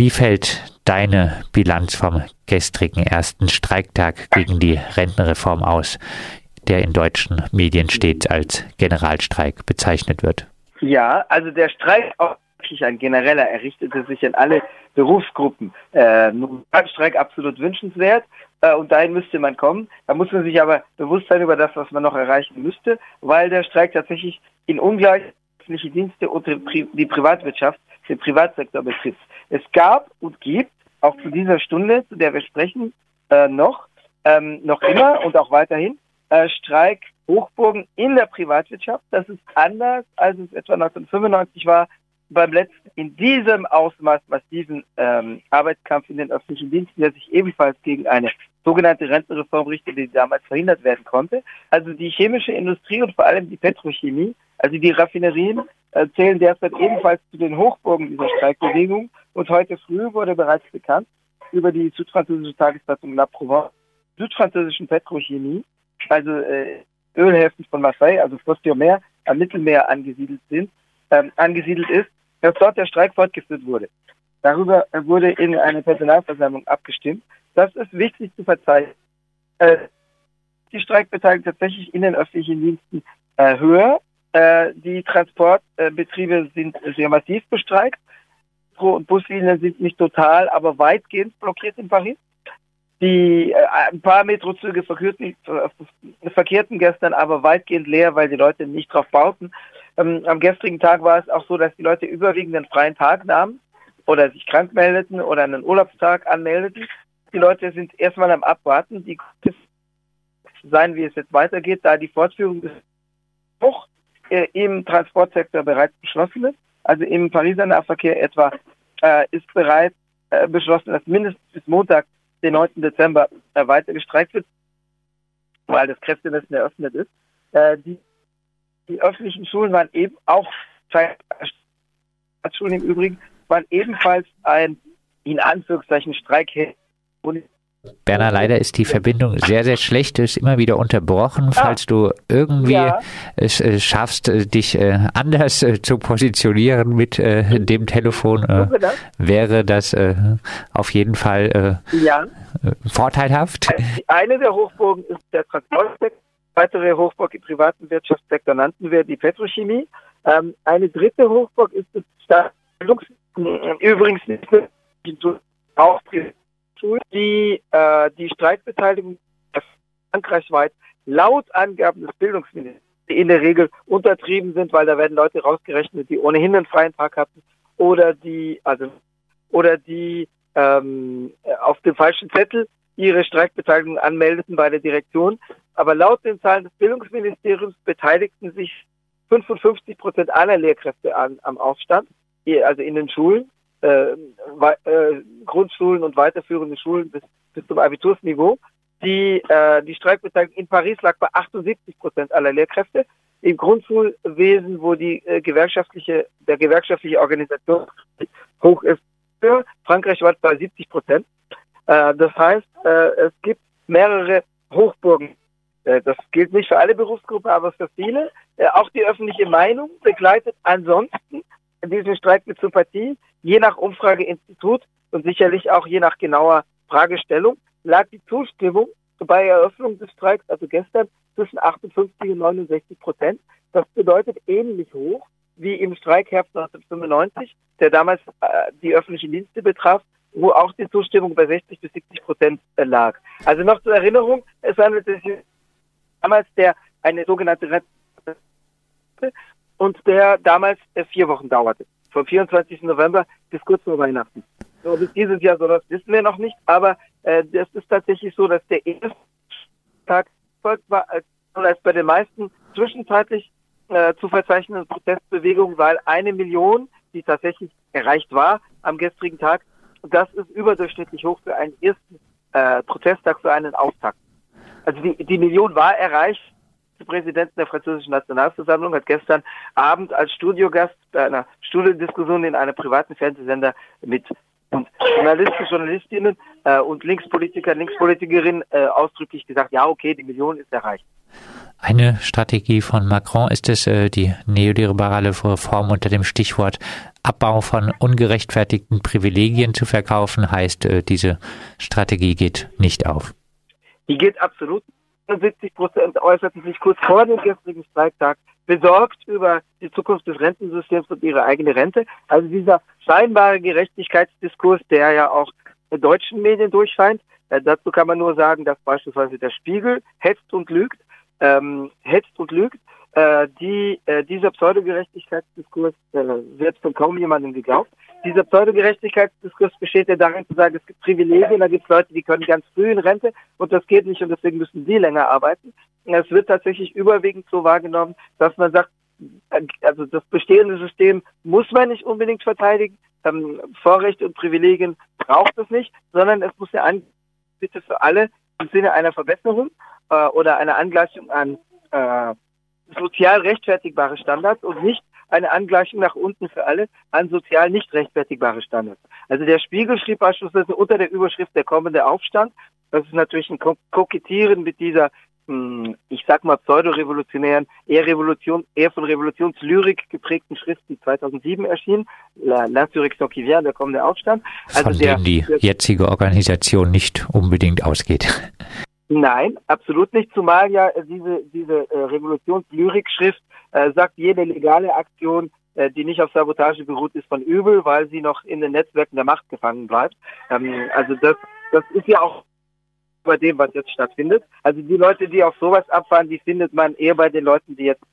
Wie fällt deine Bilanz vom gestrigen ersten Streiktag gegen die Rentenreform aus, der in deutschen Medien stets als Generalstreik bezeichnet wird? Ja, also der Streik auch wirklich ein genereller. Er richtete sich an alle Berufsgruppen. Äh, Streik absolut wünschenswert äh, und dahin müsste man kommen. Da muss man sich aber bewusst sein über das, was man noch erreichen müsste, weil der Streik tatsächlich in ungleichliche Dienste und die Privatwirtschaft, den Privatsektor betrifft. Es gab und gibt auch zu dieser Stunde, zu der wir sprechen, äh, noch, ähm, noch immer und auch weiterhin äh, Streik Hochburgen in der Privatwirtschaft. Das ist anders, als es etwa 1995 war, beim letzten in diesem Ausmaß massiven ähm, Arbeitskampf in den öffentlichen Diensten, der sich ebenfalls gegen eine sogenannte Rentenreform richtete, die damals verhindert werden konnte. Also die chemische Industrie und vor allem die Petrochemie, also die Raffinerien, zählen derzeit ebenfalls zu den Hochburgen dieser Streikbewegung. Und heute früh wurde bereits bekannt über die südfranzösische Tageszeitung La Provence, südfranzösischen Petrochemie, also äh, Ölhäfen von Marseille, also Fos-sur-Mer, am Mittelmeer angesiedelt sind, ähm, angesiedelt ist, dass dort der Streik fortgeführt wurde. Darüber wurde in einer Personalversammlung abgestimmt. Das ist wichtig zu verzeichnen. Äh, die Streikbeteiligung tatsächlich in den öffentlichen Diensten äh, höher. Äh, die Transportbetriebe sind sehr massiv bestreikt. Pro- und Buslinien sind nicht total, aber weitgehend blockiert in Paris. Die äh, ein paar Metrozüge verkehrten, verkehrten gestern aber weitgehend leer, weil die Leute nicht drauf bauten. Ähm, am gestrigen Tag war es auch so, dass die Leute überwiegend einen freien Tag nahmen oder sich krank meldeten oder einen Urlaubstag anmeldeten. Die Leute sind erstmal am Abwarten, die sein, wie es jetzt weitergeht, da die Fortführung des Hoch im Transportsektor bereits beschlossen ist. Also im Pariser Nahverkehr etwa äh, ist bereits äh, beschlossen, dass mindestens bis Montag, den 9. Dezember, äh, weiter gestreikt wird, weil das Kräftemessen eröffnet ist. Äh, die die öffentlichen Schulen waren eben auch Schulen im Übrigen waren ebenfalls ein in Anführungszeichen Streik. Berner, leider ist die Verbindung sehr, sehr schlecht, ist immer wieder unterbrochen. Falls du irgendwie ja. es äh, schaffst, äh, dich äh, anders äh, zu positionieren mit äh, dem Telefon, äh, wäre das auf jeden Fall ja. vorteilhaft. Eine der Hochburgen ist der Transportsektor weitere Hochburg im privaten Wirtschaftssektor nannten wir die Petrochemie. Ähm, eine dritte Hochburg ist das Staatsbildungs übrigens nicht auch die äh, die Streikbeteiligung frankreichweit laut Angaben des Bildungsministers in der Regel untertrieben sind, weil da werden Leute rausgerechnet, die ohnehin einen freien Tag hatten oder die also oder die ähm, auf dem falschen Zettel ihre Streikbeteiligung anmeldeten bei der Direktion. Aber laut den Zahlen des Bildungsministeriums beteiligten sich 55 Prozent aller Lehrkräfte an, am Aufstand, also in den Schulen, äh, äh, Grundschulen und weiterführende Schulen bis, bis zum Abitursniveau. Die, äh, die Streikbeteiligung in Paris lag bei 78 Prozent aller Lehrkräfte. Im Grundschulwesen, wo die äh, gewerkschaftliche, der gewerkschaftliche Organisation hoch ist, Frankreich war bei 70 Prozent. Äh, das heißt, äh, es gibt mehrere Hochburgen. Äh, das gilt nicht für alle Berufsgruppen, aber für viele. auch die öffentliche Meinung begleitet ansonsten diesen Streik mit Sympathie, je nach Umfrageinstitut und sicherlich auch je nach genauer Fragestellung, lag die Zustimmung bei Eröffnung des Streiks, also gestern, zwischen 58 und 69 Prozent. Das bedeutet ähnlich hoch wie im Streikherbst 1995, der damals äh, die öffentlichen Dienste betraf, wo auch die Zustimmung bei 60 bis 70 Prozent äh, lag. Also noch zur Erinnerung, es handelte sich damals der eine sogenannte Red und der damals äh, vier Wochen dauerte. Vom 24. November bis kurz vor Weihnachten. So, bis dieses Jahr so das wissen wir noch nicht, aber äh, das ist tatsächlich so, dass der erste Tag folgt war, als, als bei den meisten zwischenzeitlich äh, zu verzeichnenden Protestbewegungen, weil eine Million, die tatsächlich erreicht war am gestrigen Tag, das ist überdurchschnittlich hoch für einen ersten äh, Protesttag, für einen Auftakt. Also die, die Million war erreicht. Der Präsident der französischen Nationalversammlung hat gestern Abend als Studiogast bei einer Studiendiskussion in einem privaten Fernsehsender mit und Journalisten, Journalistinnen äh, und Linkspolitiker, Linkspolitikerinnen äh, ausdrücklich gesagt, ja, okay, die Million ist erreicht. Eine Strategie von Macron ist es, äh, die neoliberale Reform unter dem Stichwort Abbau von ungerechtfertigten Privilegien zu verkaufen, heißt, äh, diese Strategie geht nicht auf. Die geht absolut. 70 Prozent äußerten sich kurz vor dem gestrigen Streiktag besorgt über die Zukunft des Rentensystems und ihre eigene Rente. Also dieser scheinbare Gerechtigkeitsdiskurs, der ja auch in deutschen Medien durchscheint. Äh, dazu kann man nur sagen, dass beispielsweise der Spiegel hetzt und lügt, ähm, hetzt und lügt. Äh, die, äh, dieser Pseudogerechtigkeitsdiskurs äh, wird von kaum jemandem geglaubt. Dieser Pseudogerechtigkeitsdiskurs besteht ja darin zu sagen, es gibt Privilegien, da gibt es Leute, die können ganz früh in Rente und das geht nicht und deswegen müssen sie länger arbeiten. Es wird tatsächlich überwiegend so wahrgenommen, dass man sagt, äh, also das bestehende System muss man nicht unbedingt verteidigen, ähm, Vorrechte und Privilegien braucht es nicht, sondern es muss eine Bitte für alle im Sinne einer Verbesserung äh, oder einer Angleichung an äh, sozial rechtfertigbare Standards und nicht eine Angleichung nach unten für alle an sozial nicht rechtfertigbare Standards. Also der Spiegel schrieb beispielsweise unter der Überschrift der kommende Aufstand, das ist natürlich ein Kokettieren mit dieser hm, ich sag mal pseudo-revolutionären, eher Revolution, eher von Revolutionslyrik geprägten Schrift, die 2007 erschien, La, L'Insurrection qui vient, der kommende Aufstand. Also von der, dem die jetzige Organisation nicht unbedingt ausgeht. Nein, absolut nicht, zumal ja diese, diese äh, Revolutionslyrik-Schrift äh, sagt, jede legale Aktion, äh, die nicht auf Sabotage beruht, ist von übel, weil sie noch in den Netzwerken der Macht gefangen bleibt. Ähm, also das, das ist ja auch bei dem, was jetzt stattfindet. Also die Leute, die auf sowas abfahren, die findet man eher bei den Leuten, die jetzt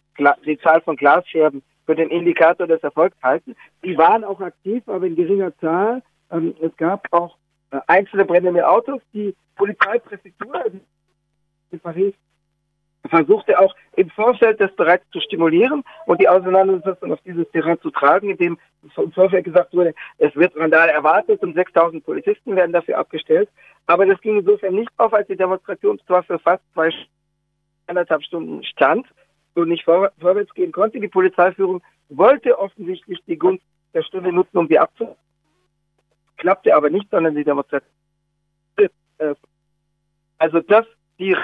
die Zahl von Glasscherben für den Indikator des Erfolgs halten. Die waren auch aktiv, aber in geringer Zahl. Ähm, es gab auch einzelne brennende Autos. Die Polizeipräfektur also in Paris versuchte auch im Vorfeld das bereits zu stimulieren und die Auseinandersetzung auf dieses Terrain zu tragen, indem im Vorfeld gesagt wurde, es wird Randale erwartet und 6000 Polizisten werden dafür abgestellt. Aber das ging insofern nicht auf, als die Demonstration zwar für fast zwei, eineinhalb Stunden stand und nicht vor, vorwärts gehen konnte. Die Polizeiführung wollte offensichtlich die Gunst der Stunde nutzen, um sie abzuhalten klappte aber nicht, sondern die Demonstration. Äh, also das, die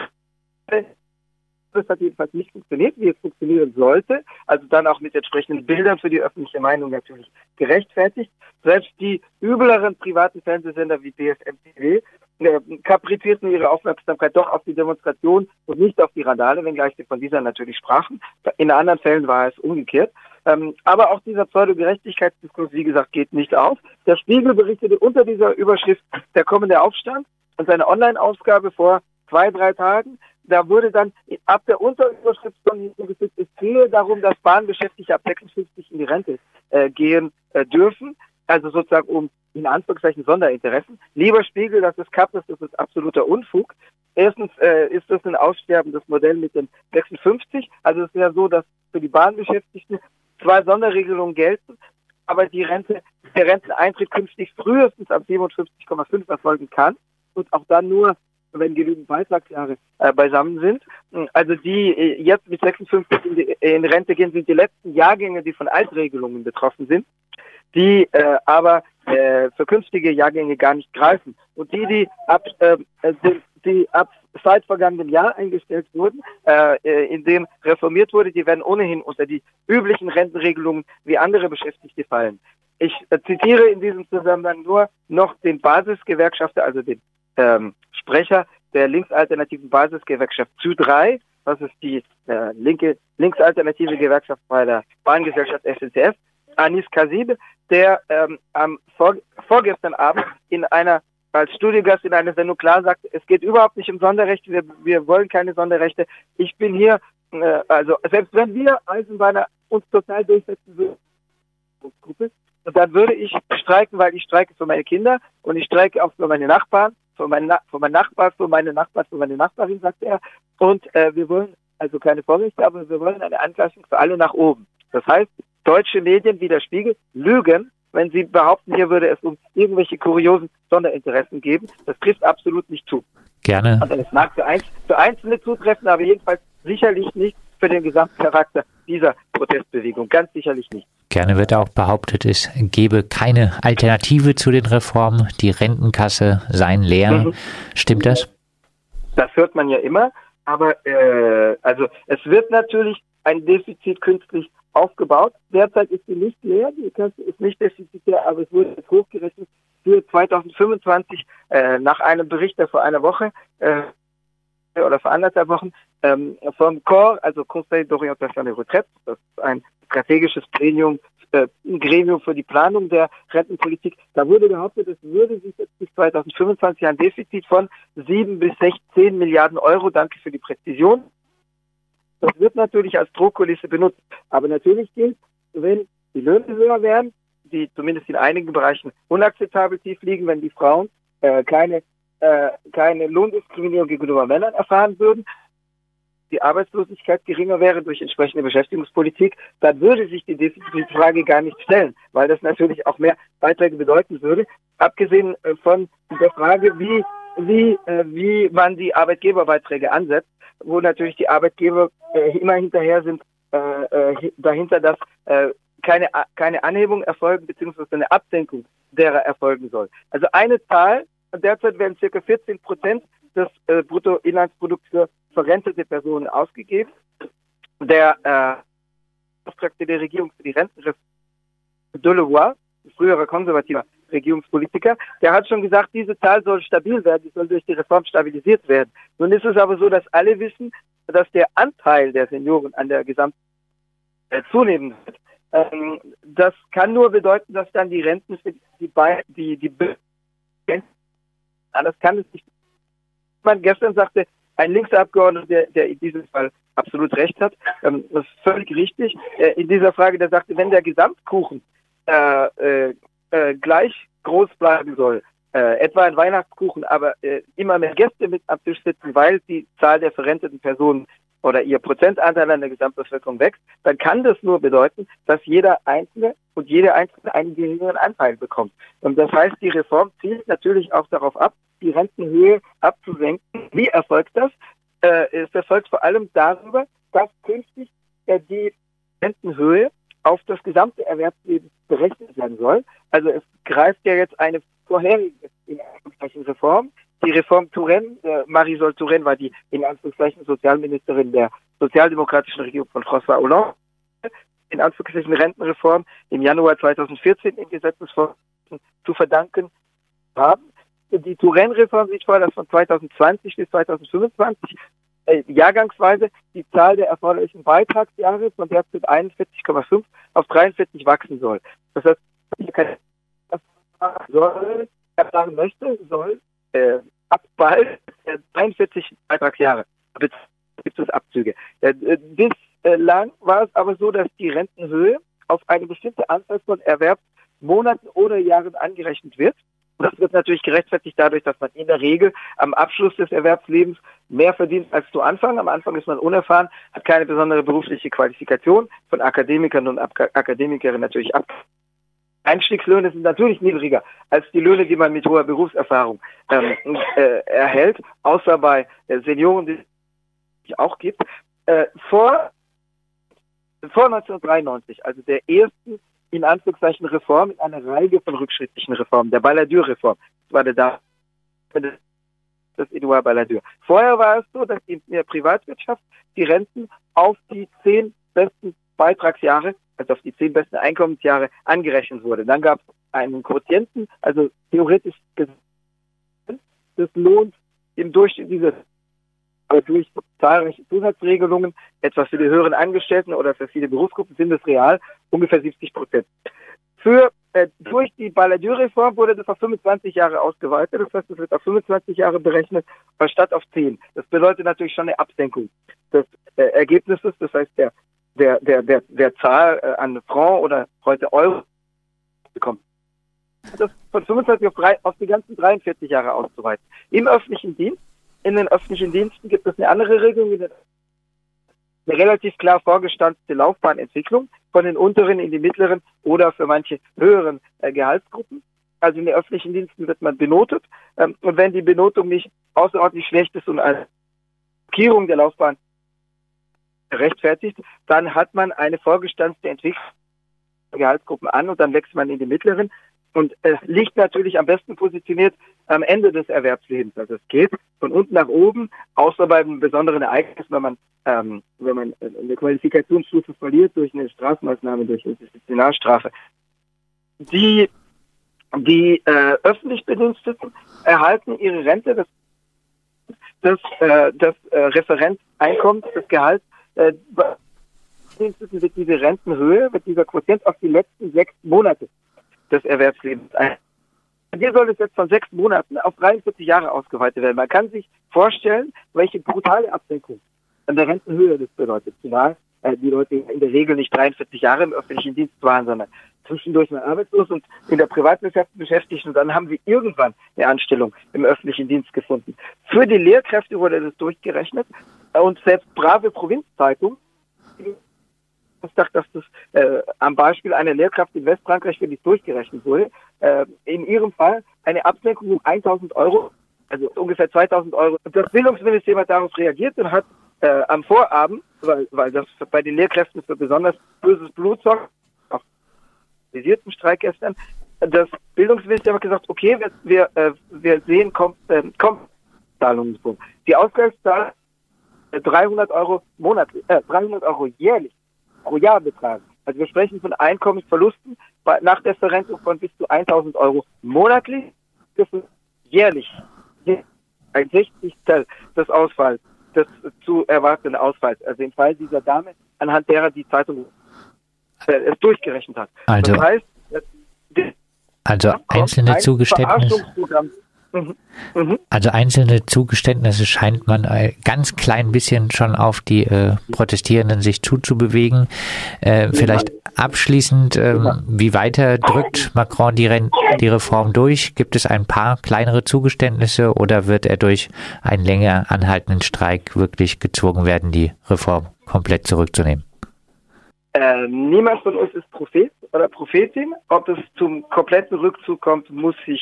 das hat jedenfalls nicht funktioniert, wie es funktionieren sollte. Also dann auch mit entsprechenden Bildern für die öffentliche Meinung natürlich gerechtfertigt. Selbst die übleren privaten Fernsehsender wie BFM TV äh, kaprizierten ihre Aufmerksamkeit doch auf die Demonstration und nicht auf die Randale, wenngleich sie von dieser natürlich sprachen. In anderen Fällen war es umgekehrt. Ähm, aber auch dieser Pseudo-Gerechtigkeitsdiskurs, wie gesagt, geht nicht auf. Der Spiegel berichtete unter dieser Überschrift der kommende Aufstand und seine Online-Ausgabe vor zwei, drei Tagen. Da wurde dann ab der Unterüberschrift schon gesagt, es gehe darum, dass Bahnbeschäftigte ab 56 in die Rente äh, gehen äh, dürfen. Also sozusagen um in Anführungszeichen Sonderinteressen. Lieber Spiegel, das ist Kappes, das ist absoluter Unfug. Erstens äh, ist das ein aussterbendes Modell mit den 56. Also es ist ja so, dass für die Bahnbeschäftigten zwei Sonderregelungen gelten, aber die Rente, der Renteneintritt künftig frühestens ab 57,5 erfolgen kann und auch dann nur, wenn genügend Beitragsjahre äh, beisammen sind. Also die äh, jetzt mit 56 in, die, in Rente gehen, sind die letzten Jahrgänge, die von Altregelungen betroffen sind, die äh, aber äh, für künftige Jahrgänge gar nicht greifen. Und die, die ab, äh, die ab seit vergangenem Jahr eingestellt wurden, äh, äh, in dem reformiert wurde, die werden ohnehin unter die üblichen Rentenregelungen wie andere Beschäftigte fallen. Ich äh, zitiere in diesem Zusammenhang nur noch den Basisgewerkschafter, also den ähm, Sprecher der linksalternativen Basisgewerkschaft ZÜ3, das ist die äh, linke linksalternative Gewerkschaft bei der Bahngesellschaft SNCF, Anis Kasib, der ähm, am vor, vorgestern Abend in einer als Studiogast in einer Sendung klar sagt, es geht überhaupt nicht um Sonderrechte, wir, wir wollen keine Sonderrechte. Ich bin hier, äh, also selbst wenn wir Eisenbahner uns total durchsetzen würden, dann würde ich streiken, weil ich streike für meine Kinder und ich streike auch für meine Nachbarn, für meinen, Na für meinen Nachbar, für meine Nachbarn, für meine Nachbarin, sagt er. Und äh, wir wollen also keine Vorrechte, aber wir wollen eine Angleichung für alle nach oben. Das heißt, deutsche Medien wie der Spiegel lügen wenn Sie behaupten, hier würde es um irgendwelche kuriosen Sonderinteressen geben. Das trifft absolut nicht zu. Gerne. Also es mag für, Einz für Einzelne zutreffen, aber jedenfalls sicherlich nicht für den Gesamtcharakter dieser Protestbewegung. Ganz sicherlich nicht. Gerne wird auch behauptet, es gebe keine Alternative zu den Reformen. Die Rentenkasse seien leer. Mhm. Stimmt das? Das hört man ja immer. Aber äh, also es wird natürlich ein Defizit künstlich aufgebaut. Derzeit ist sie nicht leer, die Kasse ist nicht defizitär, aber es wurde jetzt hochgerechnet für 2025 äh, nach einem Bericht, der vor einer Woche äh, oder vor anderthalb Wochen ähm, vom COR, also Conseil d'Orientation des Retraites, das ist ein strategisches Gremium, äh, Gremium für die Planung der Rentenpolitik, da wurde behauptet, es würde sich jetzt bis 2025 ein Defizit von 7 bis 16 Milliarden Euro, danke für die Präzision, das wird natürlich als Drohkulisse benutzt. Aber natürlich gilt, wenn die Löhne höher werden, die zumindest in einigen Bereichen unakzeptabel tief liegen, wenn die Frauen äh, keine, äh, keine Lohndiskriminierung gegenüber Männern erfahren würden, die Arbeitslosigkeit geringer wäre durch entsprechende Beschäftigungspolitik, dann würde sich die Defizitfrage gar nicht stellen, weil das natürlich auch mehr Beiträge bedeuten würde. Abgesehen äh, von der Frage, wie, wie, äh, wie man die Arbeitgeberbeiträge ansetzt, wo natürlich die Arbeitgeber äh, immer hinterher sind, äh, äh, dahinter, dass äh, keine, keine Anhebung erfolgen, beziehungsweise eine Absenkung derer erfolgen soll. Also eine Zahl, derzeit werden circa 14 Prozent des äh, Bruttoinlandsprodukts für verrentete Personen ausgegeben. Der äh, Auftragte der Regierung für die Rentenreform, Delevoye, früherer konservativer Regierungspolitiker, der hat schon gesagt, diese Zahl soll stabil werden, die soll durch die Reform stabilisiert werden. Nun ist es aber so, dass alle wissen, dass der Anteil der Senioren an der Gesamt äh, zunehmen wird. Ähm, das kann nur bedeuten, dass dann die Renten für die, die, die, die anders kann es nicht. Man gestern sagte, ein Linksabgeordneter, der, der in diesem Fall absolut recht hat, ähm, das ist völlig richtig, äh, in dieser Frage, der sagte, wenn der Gesamtkuchen äh, äh, äh, gleich groß bleiben soll, äh, etwa ein Weihnachtskuchen, aber äh, immer mehr Gäste mit am Tisch sitzen, weil die Zahl der verrenteten Personen oder ihr Prozentanteil an der Gesamtbevölkerung wächst, dann kann das nur bedeuten, dass jeder Einzelne und jede Einzelne einen geringeren Anteil bekommt. Und das heißt, die Reform zielt natürlich auch darauf ab, die Rentenhöhe abzusenken. Wie erfolgt das? Äh, es erfolgt vor allem darüber, dass künftig äh, die Rentenhöhe auf das gesamte Erwerbsleben berechnet werden soll. Also es greift ja jetzt eine vorherige in Anführungszeichen Reform. Die Reform Touraine, äh, Marisol Touraine war die in Anführungszeichen Sozialministerin der sozialdemokratischen Regierung von François Hollande. In Anführungszeichen Rentenreform im Januar 2014 in Gesetzesvorschriften zu verdanken haben. Die Touraine-Reform sieht vor, dass von 2020 bis 2025 äh, jahrgangsweise die Zahl der erforderlichen Beitragsjahre von derzeit 41,5 auf 43 wachsen soll. Das heißt, soll, sagen möchte, soll äh, ab bald äh, 43 Beitragsjahre gibt es Abzüge. Äh, bislang war es aber so, dass die Rentenhöhe auf eine bestimmte Anzahl von Erwerbsmonaten oder Jahren angerechnet wird. Das wird natürlich gerechtfertigt dadurch, dass man in der Regel am Abschluss des Erwerbslebens mehr verdient als zu Anfang. Am Anfang ist man unerfahren, hat keine besondere berufliche Qualifikation, von Akademikern und Akademikerinnen natürlich ab. Einstiegslöhne sind natürlich niedriger als die Löhne, die man mit hoher Berufserfahrung ähm, äh, erhält, außer bei äh, Senioren, die es auch gibt. Äh, vor, vor 1993, also der ersten in Anführungszeichen Reform in einer Reihe von rückschrittlichen Reformen, der Balladur-Reform. Das war der da das Edouard Balladur. Vorher war es so, dass in der Privatwirtschaft die Renten auf die zehn besten Beitragsjahre, also auf die zehn besten Einkommensjahre angerechnet wurde. Dann gab es einen Quotienten, also theoretisch das lohnt im Durchschnitt dieses durch zahlreiche Zusatzregelungen, etwa für die höheren Angestellten oder für viele Berufsgruppen, sind es real ungefähr 70 Prozent. Für, äh, durch die Balladur-Reform wurde das auf 25 Jahre ausgeweitet. Das heißt, es wird auf 25 Jahre berechnet, statt auf 10. Das bedeutet natürlich schon eine Absenkung des äh, Ergebnisses. Das heißt, der, der, der, der, der Zahl äh, an Franc oder heute Euro bekommt. Das von 25 auf, drei, auf die ganzen 43 Jahre auszuweiten. Im öffentlichen Dienst in den öffentlichen Diensten gibt es eine andere Regelung, eine relativ klar vorgestanzte Laufbahnentwicklung von den unteren in die mittleren oder für manche höheren äh, Gehaltsgruppen. Also in den öffentlichen Diensten wird man benotet. Ähm, und wenn die Benotung nicht außerordentlich schlecht ist und eine Blockierung der Laufbahn rechtfertigt, dann hat man eine vorgestanzte Entwicklung Gehaltsgruppen an und dann wächst man in die mittleren. Und es liegt natürlich am besten positioniert am Ende des Erwerbslebens. Also es geht von unten nach oben, außer bei einem besonderen Ereignis, wenn man, ähm, wenn man eine Qualifikationsstufe verliert durch eine Strafmaßnahme, durch eine Disziplinarstrafe. Die, die äh, öffentlich Bediensteten erhalten ihre Rente, das, das, äh, das äh, Referenzeinkommen, das Gehalt, äh, wird diese Rentenhöhe, wird dieser Quotient auf die letzten sechs Monate des Erwerbslebens ein. Hier soll es jetzt von sechs Monaten auf 43 Jahre ausgeweitet werden. Man kann sich vorstellen, welche brutale Absenkung an der Rentenhöhe das bedeutet. Zumal äh, die Leute in der Regel nicht 43 Jahre im öffentlichen Dienst waren, sondern zwischendurch mal arbeitslos und in der Privatwirtschaft beschäftigt und dann haben sie irgendwann eine Anstellung im öffentlichen Dienst gefunden. Für die Lehrkräfte wurde das durchgerechnet und selbst brave Provinzzeitungen dachte, dass das äh, am Beispiel einer Lehrkraft in Westfrankreich für dich durchgerechnet wurde. Äh, in ihrem Fall eine Absenkung um 1000 Euro, also ungefähr 2000 Euro. Das Bildungsministerium hat darauf reagiert und hat äh, am Vorabend, weil, weil das bei den Lehrkräften für besonders böses Blut sorgt, auch visierten Streik gestern, das Bildungsministerium hat gesagt, okay, wir, wir, äh, wir sehen kommt, äh, kommt Zahlungen. Die Ausgleichszahl 300 äh, Euro monatlich, äh, 300 Euro jährlich pro Jahr betragen. Also wir sprechen von Einkommensverlusten nach der Verrentung von bis zu 1000 Euro monatlich, das ist jährlich ein 60 des Ausfalls, des zu erwartenden Ausfalls. Also im Fall dieser Dame, anhand derer die Zeitung äh, es durchgerechnet hat. Also, das heißt, also einzelne Zugeständnisse. Mhm. Mhm. Also einzelne Zugeständnisse scheint man ein ganz klein bisschen schon auf die äh, Protestierenden sich zuzubewegen. Äh, vielleicht abschließend, äh, wie weiter drückt Macron die, Re die Reform durch? Gibt es ein paar kleinere Zugeständnisse oder wird er durch einen länger anhaltenden Streik wirklich gezwungen werden, die Reform komplett zurückzunehmen? Äh, niemand von uns ist Prophet oder Prophetin. Ob es zum kompletten Rückzug kommt, muss sich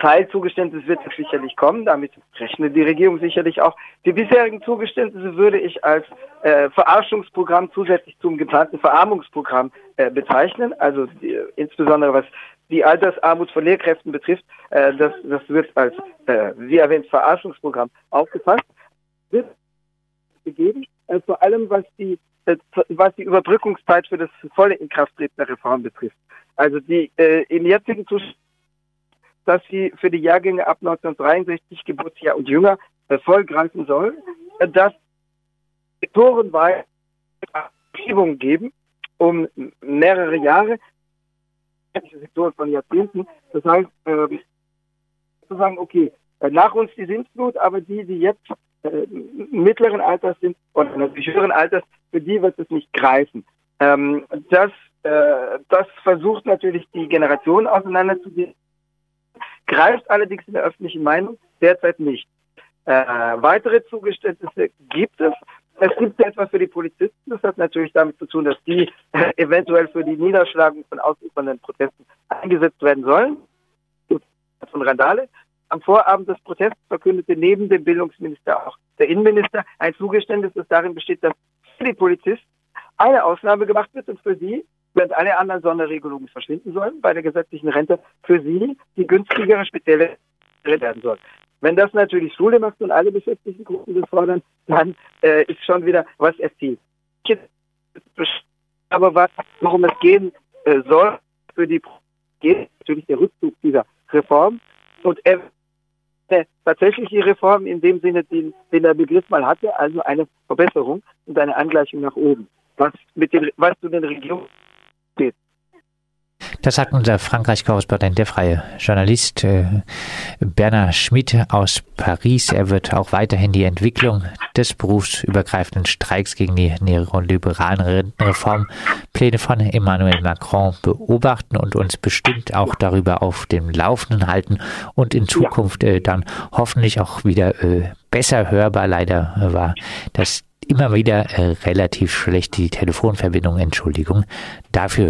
Teilzugeständnis wird es sicherlich kommen, damit rechnet die Regierung sicherlich auch. Die bisherigen Zugeständnisse würde ich als äh, Verarschungsprogramm zusätzlich zum geplanten Verarmungsprogramm äh, bezeichnen. Also die, insbesondere was die Altersarmut von Lehrkräften betrifft, äh, das, das wird als, äh, wie erwähnt, Verarschungsprogramm aufgefasst. Wird gegeben, äh, vor allem was die äh, was die Überbrückungszeit für das volle Inkrafttreten der Reform betrifft. Also die äh, im jetzigen Zustand dass sie für die Jahrgänge ab 1963 Geburtsjahr und jünger voll greifen soll, dass sektorenweise Verschiebungen geben, um mehrere Jahre, Sektoren von Jahrzehnten. Das heißt, äh, zu sagen, okay, äh, nach uns die Sintflut, aber die, die jetzt äh, mittleren Alters sind oder natürlich höheren Alters, für die wird es nicht greifen. Ähm, das, äh, das versucht natürlich die Generation auseinanderzugehen greift allerdings in der öffentlichen Meinung derzeit nicht. Äh, weitere Zugeständnisse gibt es. Es gibt etwa für die Polizisten. Das hat natürlich damit zu tun, dass die äh, eventuell für die Niederschlagung von ausufernden Protesten eingesetzt werden sollen. Von Randale. Am Vorabend des Protests verkündete neben dem Bildungsminister auch der Innenminister ein Zugeständnis, das darin besteht, dass für die Polizisten eine Ausnahme gemacht wird und für sie während alle anderen Sonderregelungen verschwinden sollen bei der gesetzlichen Rente, für sie die günstigere spezielle werden soll. Wenn das natürlich Schule macht und alle beschäftigten Gruppen das fordern, dann äh, ist schon wieder was erzielt. Aber was, worum es gehen äh, soll, für die geht natürlich der Rückzug dieser Reform und äh, tatsächliche Reform in dem Sinne, den, den der Begriff mal hatte, also eine Verbesserung und eine Angleichung nach oben. Was mit den, was zu den Regierungen steht. Das sagt unser Frankreich-Korrespondent, der freie Journalist äh, Bernard Schmidt aus Paris. Er wird auch weiterhin die Entwicklung des berufsübergreifenden Streiks gegen die neoliberalen Rentenreformpläne von Emmanuel Macron beobachten und uns bestimmt auch darüber auf dem Laufenden halten und in Zukunft äh, dann hoffentlich auch wieder äh, besser hörbar. Leider war das immer wieder äh, relativ schlecht die Telefonverbindung. Entschuldigung dafür.